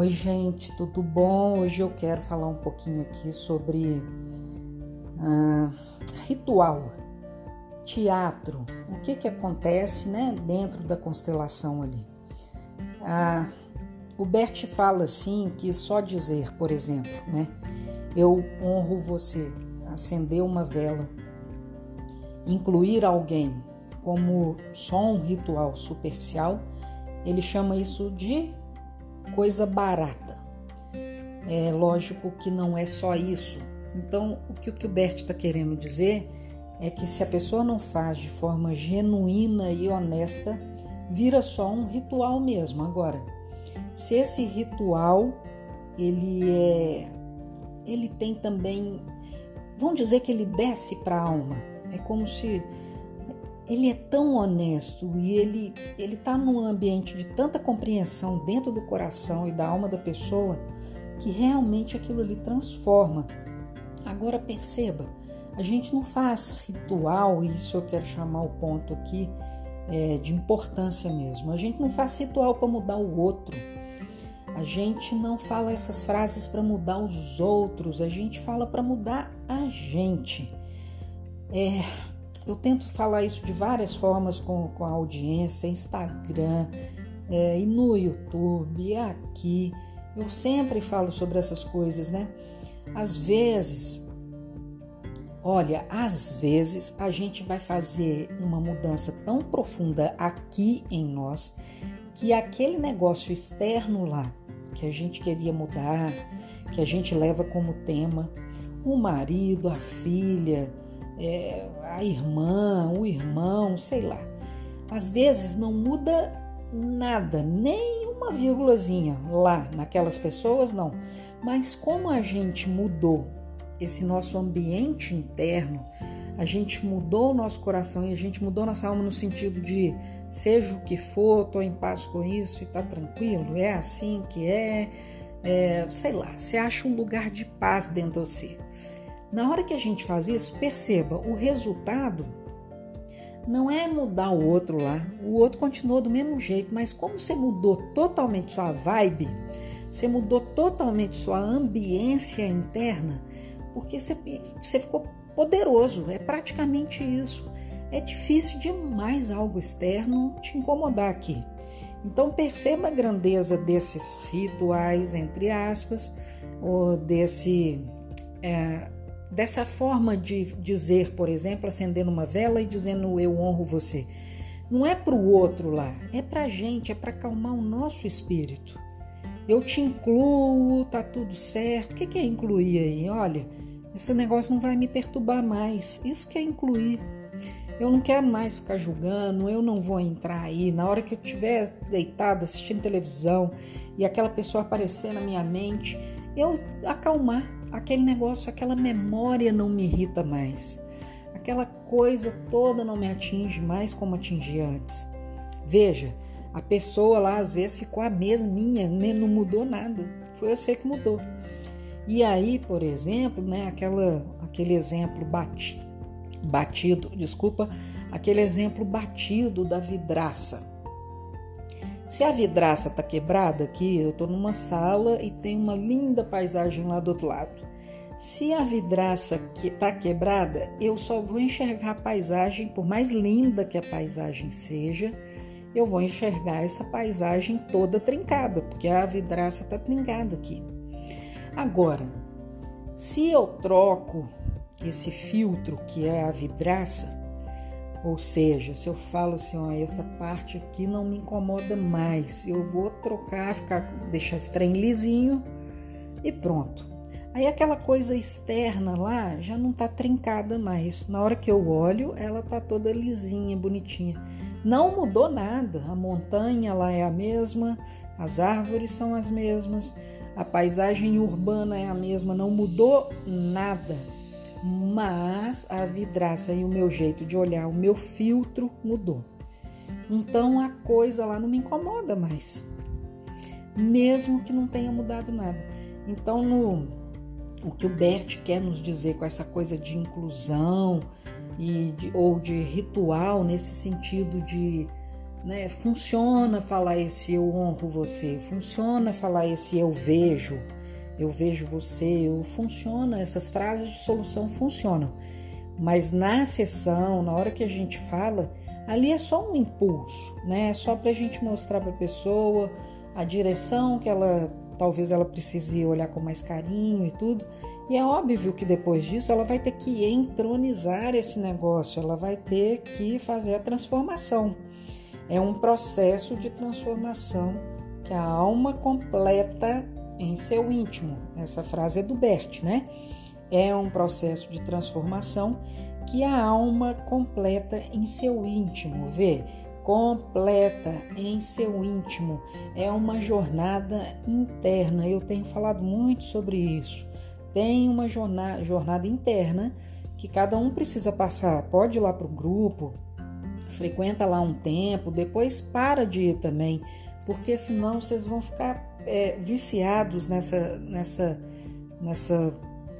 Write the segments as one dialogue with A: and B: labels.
A: Oi, gente, tudo bom? Hoje eu quero falar um pouquinho aqui sobre ah, ritual, teatro, o que que acontece, né, dentro da constelação ali. Ah, o Bert fala assim que só dizer, por exemplo, né, eu honro você, acender uma vela, incluir alguém como só um ritual superficial, ele chama isso de coisa barata. É lógico que não é só isso. Então, o que o Gilbert está querendo dizer é que se a pessoa não faz de forma genuína e honesta, vira só um ritual mesmo. Agora, se esse ritual ele é, ele tem também, vamos dizer que ele desce para a alma. É como se ele é tão honesto e ele ele está num ambiente de tanta compreensão dentro do coração e da alma da pessoa que realmente aquilo ali transforma. Agora perceba, a gente não faz ritual, isso eu quero chamar o ponto aqui é, de importância mesmo. A gente não faz ritual para mudar o outro. A gente não fala essas frases para mudar os outros. A gente fala para mudar a gente. É, eu tento falar isso de várias formas com, com a audiência, Instagram, é, e no YouTube, e aqui. Eu sempre falo sobre essas coisas, né? Às vezes, olha, às vezes a gente vai fazer uma mudança tão profunda aqui em nós que aquele negócio externo lá que a gente queria mudar, que a gente leva como tema, o marido, a filha, é, a irmã, o irmão, sei lá. Às vezes não muda nada, nem uma vírgulazinha lá naquelas pessoas, não. Mas como a gente mudou esse nosso ambiente interno, a gente mudou o nosso coração e a gente mudou nossa alma no sentido de seja o que for, estou em paz com isso e está tranquilo, é assim que é, é, sei lá, você acha um lugar de paz dentro de você. Na hora que a gente faz isso, perceba, o resultado não é mudar o outro lá. O outro continuou do mesmo jeito, mas como você mudou totalmente sua vibe, você mudou totalmente sua ambiência interna, porque você, você ficou poderoso. É praticamente isso. É difícil demais algo externo te incomodar aqui. Então perceba a grandeza desses rituais, entre aspas, ou desse. É, dessa forma de dizer, por exemplo, acendendo uma vela e dizendo eu honro você. Não é para o outro lá, é para a gente, é para acalmar o nosso espírito. Eu te incluo, tá tudo certo. O que é incluir aí? Olha, esse negócio não vai me perturbar mais. Isso que é incluir. Eu não quero mais ficar julgando, eu não vou entrar aí. Na hora que eu estiver deitada assistindo televisão e aquela pessoa aparecer na minha mente, eu acalmar aquele negócio, aquela memória não me irrita mais. Aquela coisa toda não me atinge mais como atingia antes. Veja, a pessoa lá às vezes ficou a mesminha, não mudou nada. Foi você que mudou. E aí, por exemplo, né, aquela, aquele exemplo batido, batido, desculpa, aquele exemplo batido da vidraça. Se a vidraça está quebrada aqui, eu estou numa sala e tem uma linda paisagem lá do outro lado. Se a vidraça que está quebrada, eu só vou enxergar a paisagem, por mais linda que a paisagem seja, eu vou enxergar essa paisagem toda trincada, porque a vidraça está trincada aqui. Agora, se eu troco esse filtro que é a vidraça, ou seja, se eu falo assim, ó, essa parte aqui não me incomoda mais, eu vou trocar, ficar, deixar esse trem lisinho e pronto. Aí aquela coisa externa lá já não tá trincada mais. Na hora que eu olho, ela tá toda lisinha, bonitinha. Não mudou nada. A montanha lá é a mesma, as árvores são as mesmas, a paisagem urbana é a mesma, não mudou nada mas a vidraça e o meu jeito de olhar, o meu filtro mudou. Então a coisa lá não me incomoda mais, mesmo que não tenha mudado nada. Então, no, o que o Bert quer nos dizer com essa coisa de inclusão e de, ou de ritual, nesse sentido de né? Funciona falar esse eu honro você, funciona falar esse eu vejo, eu vejo você, eu funciona, essas frases de solução funcionam. Mas na sessão, na hora que a gente fala, ali é só um impulso, né? É só para a gente mostrar para a pessoa a direção que ela talvez ela precise olhar com mais carinho e tudo. E é óbvio que depois disso ela vai ter que entronizar esse negócio, ela vai ter que fazer a transformação. É um processo de transformação que a alma completa em seu íntimo. Essa frase é do Bert, né? É um processo de transformação que a alma completa em seu íntimo. Vê? Completa em seu íntimo. É uma jornada interna. Eu tenho falado muito sobre isso. Tem uma jornada, jornada interna que cada um precisa passar. Pode ir lá para o grupo, frequenta lá um tempo, depois para de ir também, porque senão vocês vão ficar é, viciados nessa, nessa, nessa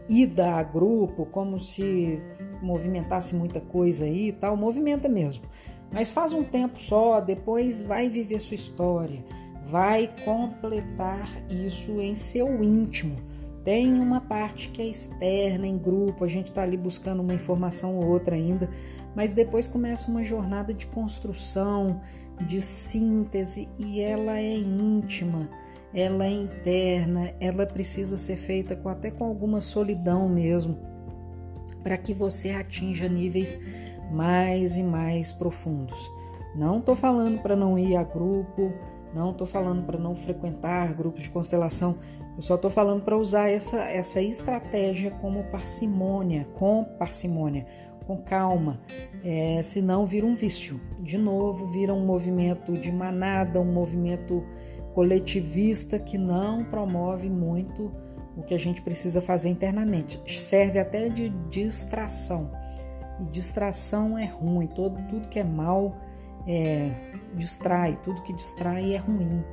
A: ida a grupo, como se movimentasse muita coisa aí e tal. Movimenta mesmo. Mas faz um tempo só, depois vai viver sua história, vai completar isso em seu íntimo. Tem uma parte que é externa, em grupo, a gente está ali buscando uma informação ou outra ainda, mas depois começa uma jornada de construção, de síntese e ela é íntima, ela é interna, ela precisa ser feita com, até com alguma solidão mesmo, para que você atinja níveis mais e mais profundos. Não estou falando para não ir a grupo, não estou falando para não frequentar grupos de constelação, eu só estou falando para usar essa, essa estratégia como parcimônia, com parcimônia, com calma, é, senão vira um vício. De novo, vira um movimento de manada, um movimento coletivista que não promove muito o que a gente precisa fazer internamente. Serve até de distração. E distração é ruim, todo, tudo que é mal é, distrai, tudo que distrai é ruim.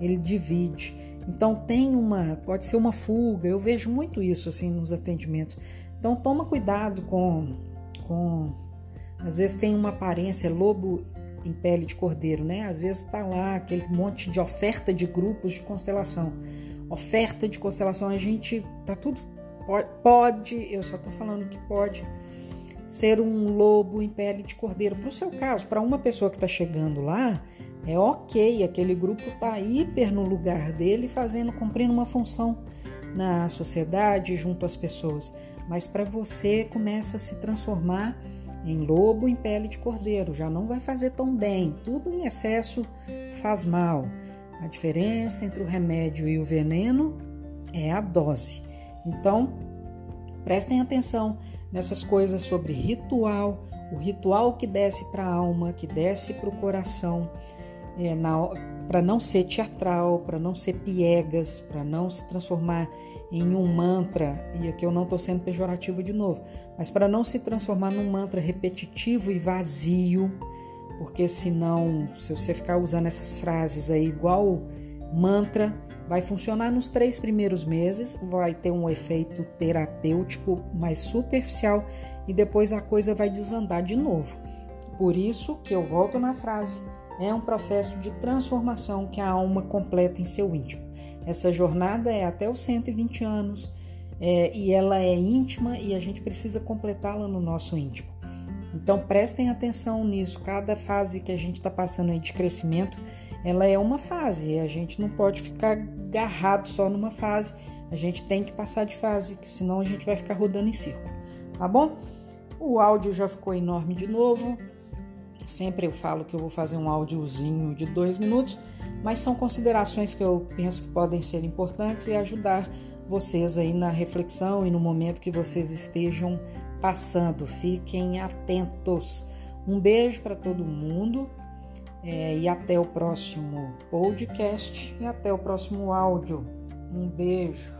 A: Ele divide. Então tem uma, pode ser uma fuga. Eu vejo muito isso assim nos atendimentos. Então toma cuidado com com às vezes tem uma aparência lobo em pele de cordeiro, né? Às vezes está lá aquele monte de oferta de grupos de constelação. Oferta de constelação, a gente tá tudo pode, eu só estou falando que pode ser um lobo em pele de cordeiro. Para o seu caso, para uma pessoa que está chegando lá, é ok, aquele grupo está hiper no lugar dele, fazendo, cumprindo uma função na sociedade, junto às pessoas. Mas para você começa a se transformar em lobo em pele de cordeiro, já não vai fazer tão bem. Tudo em excesso faz mal. A diferença entre o remédio e o veneno é a dose. Então, prestem atenção nessas coisas sobre ritual, o ritual que desce para a alma, que desce para o coração, é, para não ser teatral, para não ser piegas, para não se transformar em um mantra, e aqui eu não estou sendo pejorativo de novo, mas para não se transformar num mantra repetitivo e vazio, porque senão, se você ficar usando essas frases aí igual mantra, vai funcionar nos três primeiros meses, vai ter um efeito terapêutico mais superficial e depois a coisa vai desandar de novo. Por isso que eu volto na frase, é um processo de transformação que a alma completa em seu íntimo. Essa jornada é até os 120 anos é, e ela é íntima e a gente precisa completá-la no nosso íntimo. Então prestem atenção nisso. Cada fase que a gente está passando aí de crescimento, ela é uma fase. E a gente não pode ficar agarrado só numa fase. A gente tem que passar de fase, que senão a gente vai ficar rodando em círculo. Tá bom? O áudio já ficou enorme de novo. Sempre eu falo que eu vou fazer um áudiozinho de dois minutos mas são considerações que eu penso que podem ser importantes e ajudar vocês aí na reflexão e no momento que vocês estejam passando. Fiquem atentos. Um beijo para todo mundo é, e até o próximo podcast e até o próximo áudio. Um beijo.